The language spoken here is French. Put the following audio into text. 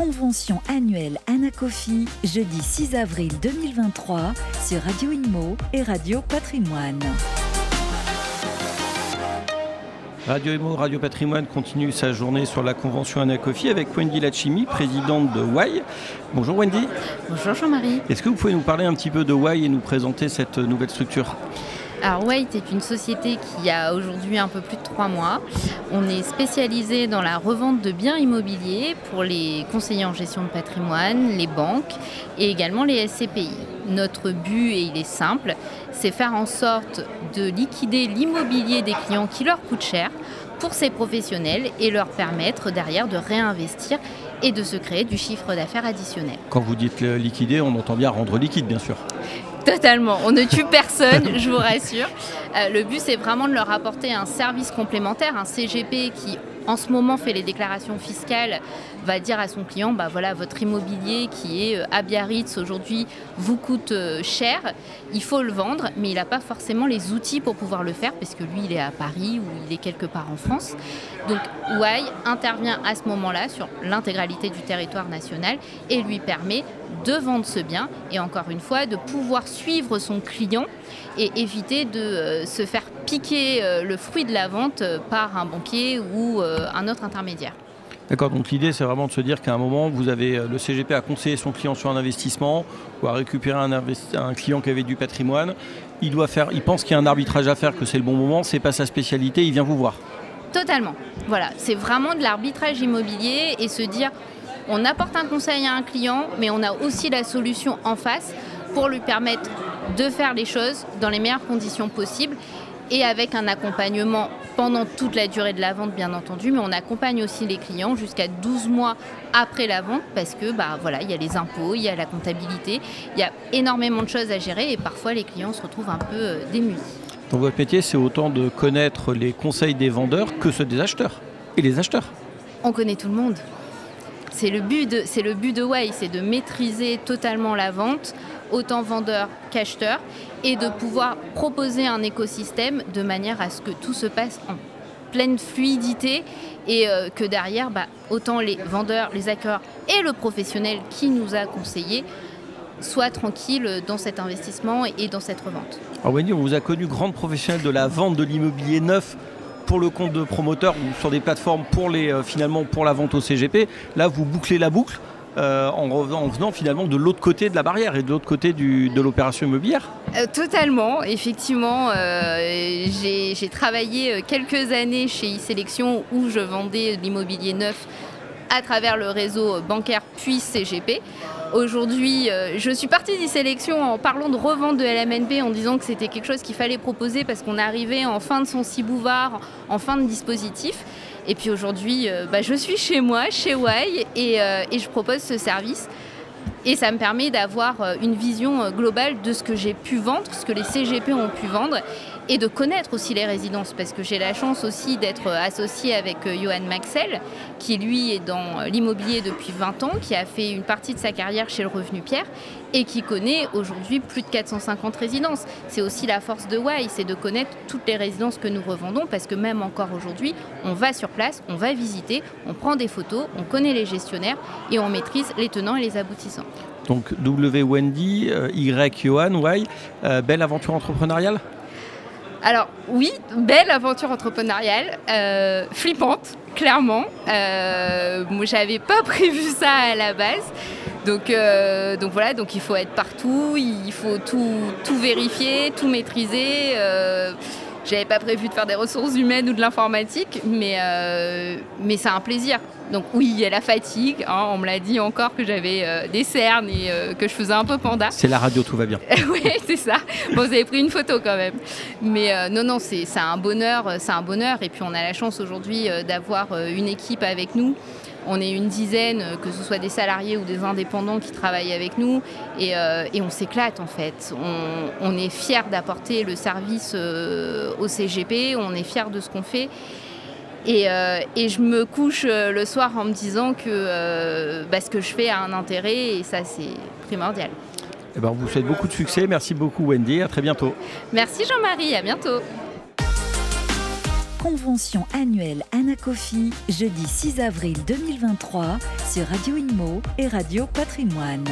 convention annuelle Anacofi, jeudi 6 avril 2023 sur Radio Imo et Radio Patrimoine. Radio Imo, Radio Patrimoine continue sa journée sur la convention Anacofi avec Wendy Lachimi, présidente de WAI. Bonjour Wendy. Bonjour Jean-Marie. Est-ce que vous pouvez nous parler un petit peu de WAI et nous présenter cette nouvelle structure? Alors White est une société qui a aujourd'hui un peu plus de trois mois. On est spécialisé dans la revente de biens immobiliers pour les conseillers en gestion de patrimoine, les banques et également les SCPI. Notre but, et il est simple, c'est faire en sorte de liquider l'immobilier des clients qui leur coûte cher pour ces professionnels et leur permettre derrière de réinvestir et de se créer du chiffre d'affaires additionnel. Quand vous dites liquider, on entend bien rendre liquide, bien sûr. Totalement. On ne tue personne, je vous rassure. Euh, le but, c'est vraiment de leur apporter un service complémentaire, un CGP qui, en ce moment, fait les déclarations fiscales, va dire à son client, bah voilà, votre immobilier qui est euh, à Biarritz aujourd'hui vous coûte euh, cher, il faut le vendre, mais il n'a pas forcément les outils pour pouvoir le faire, parce que lui, il est à Paris ou il est quelque part en France. Donc, Wai intervient à ce moment-là sur l'intégralité du territoire national et lui permet de vendre ce bien et encore une fois de pouvoir suivre son client et éviter de euh, se faire piquer euh, le fruit de la vente euh, par un banquier ou un autre intermédiaire. D'accord, donc l'idée c'est vraiment de se dire qu'à un moment, vous avez le CGP à conseiller son client sur un investissement ou à récupérer un, un client qui avait du patrimoine. Il, doit faire, il pense qu'il y a un arbitrage à faire, que c'est le bon moment, c'est pas sa spécialité, il vient vous voir. Totalement. Voilà, c'est vraiment de l'arbitrage immobilier et se dire on apporte un conseil à un client, mais on a aussi la solution en face pour lui permettre de faire les choses dans les meilleures conditions possibles et avec un accompagnement pendant toute la durée de la vente bien entendu, mais on accompagne aussi les clients jusqu'à 12 mois après la vente parce que bah voilà, il y a les impôts, il y a la comptabilité, il y a énormément de choses à gérer et parfois les clients se retrouvent un peu euh, démunis. Dans votre métier, c'est autant de connaître les conseils des vendeurs que ceux des acheteurs et les acheteurs. On connaît tout le monde. C'est le but de, c'est le but de Way, c'est de maîtriser totalement la vente, autant vendeur qu'acheteur, et de pouvoir proposer un écosystème de manière à ce que tout se passe en pleine fluidité et euh, que derrière, bah, autant les vendeurs, les acheteurs et le professionnel qui nous a conseillé soient tranquilles dans cet investissement et dans cette revente. Alors Wendy, on vous a connu grande professionnelle de la vente de l'immobilier neuf pour le compte de promoteurs ou sur des plateformes pour les, euh, finalement pour la vente au CGP. Là, vous bouclez la boucle. Euh, en, en, venant finalement de l'autre côté de la barrière et de l'autre côté de l'opération immobilière euh, Totalement, effectivement. J'ai travaillé quelques années chez e-Sélection où je vendais l'immobilier neuf à travers le réseau bancaire puis CGP. Aujourd'hui, euh, je suis partie des en parlant de revente de LMNP, en disant que c'était quelque chose qu'il fallait proposer parce qu'on arrivait en fin de son cibouvard, en fin de dispositif. Et puis aujourd'hui, euh, bah, je suis chez moi, chez Wai, euh, et, je propose ce service. Et ça me permet d'avoir une vision globale de ce que j'ai pu vendre, ce que les CGP ont pu vendre, et de connaître aussi les résidences parce que j'ai la chance aussi d'être associée avec euh, Johan Maxel qui lui est dans l'immobilier depuis 20 ans, qui a fait une partie de sa carrière chez le Revenu Pierre et qui connaît aujourd'hui plus de 450 résidences. C'est aussi la force de Wai, c'est de connaître toutes les résidences que nous revendons parce que même encore aujourd'hui, on va sur place, on va visiter, on prend des photos, on connaît les gestionnaires et on maîtrise les tenants et les aboutissants. Donc W Wendy, euh, Y Johan, Y, euh, belle aventure entrepreneuriale? Alors oui, belle aventure entrepreneuriale, euh, flippante, clairement. Euh, j'avais pas prévu ça à la base. Donc, voilà, donc il faut être partout, il faut tout, tout vérifier, tout maîtriser. J'avais pas prévu de faire des ressources humaines ou de l'informatique, mais, mais c'est un plaisir. Donc oui, il y a la fatigue. Hein, on me l'a dit encore que j'avais euh, des cernes et euh, que je faisais un peu panda. C'est la radio, tout va bien. oui, c'est ça. Bon, vous avez pris une photo quand même. Mais non, non, c'est un bonheur, c'est un bonheur. Et puis on a la chance aujourd'hui d'avoir une équipe avec nous on est une dizaine, que ce soit des salariés ou des indépendants qui travaillent avec nous, et, euh, on s'éclate en fait. On, est fiers d'apporter le service euh, au CGP, on est fiers de ce qu'on fait. Euh, et, je me couche le soir en me disant que bah, ce que je fais a un intérêt, et ça c'est primordial. Eh ben, on vous souhaite beaucoup de succès. Merci beaucoup Wendy. À très bientôt. Merci Jean-Marie. À bientôt. convention annuelle Anacofi, jeudi 6 avril 2023 sur Radio Inmo et Radio Patrimoine.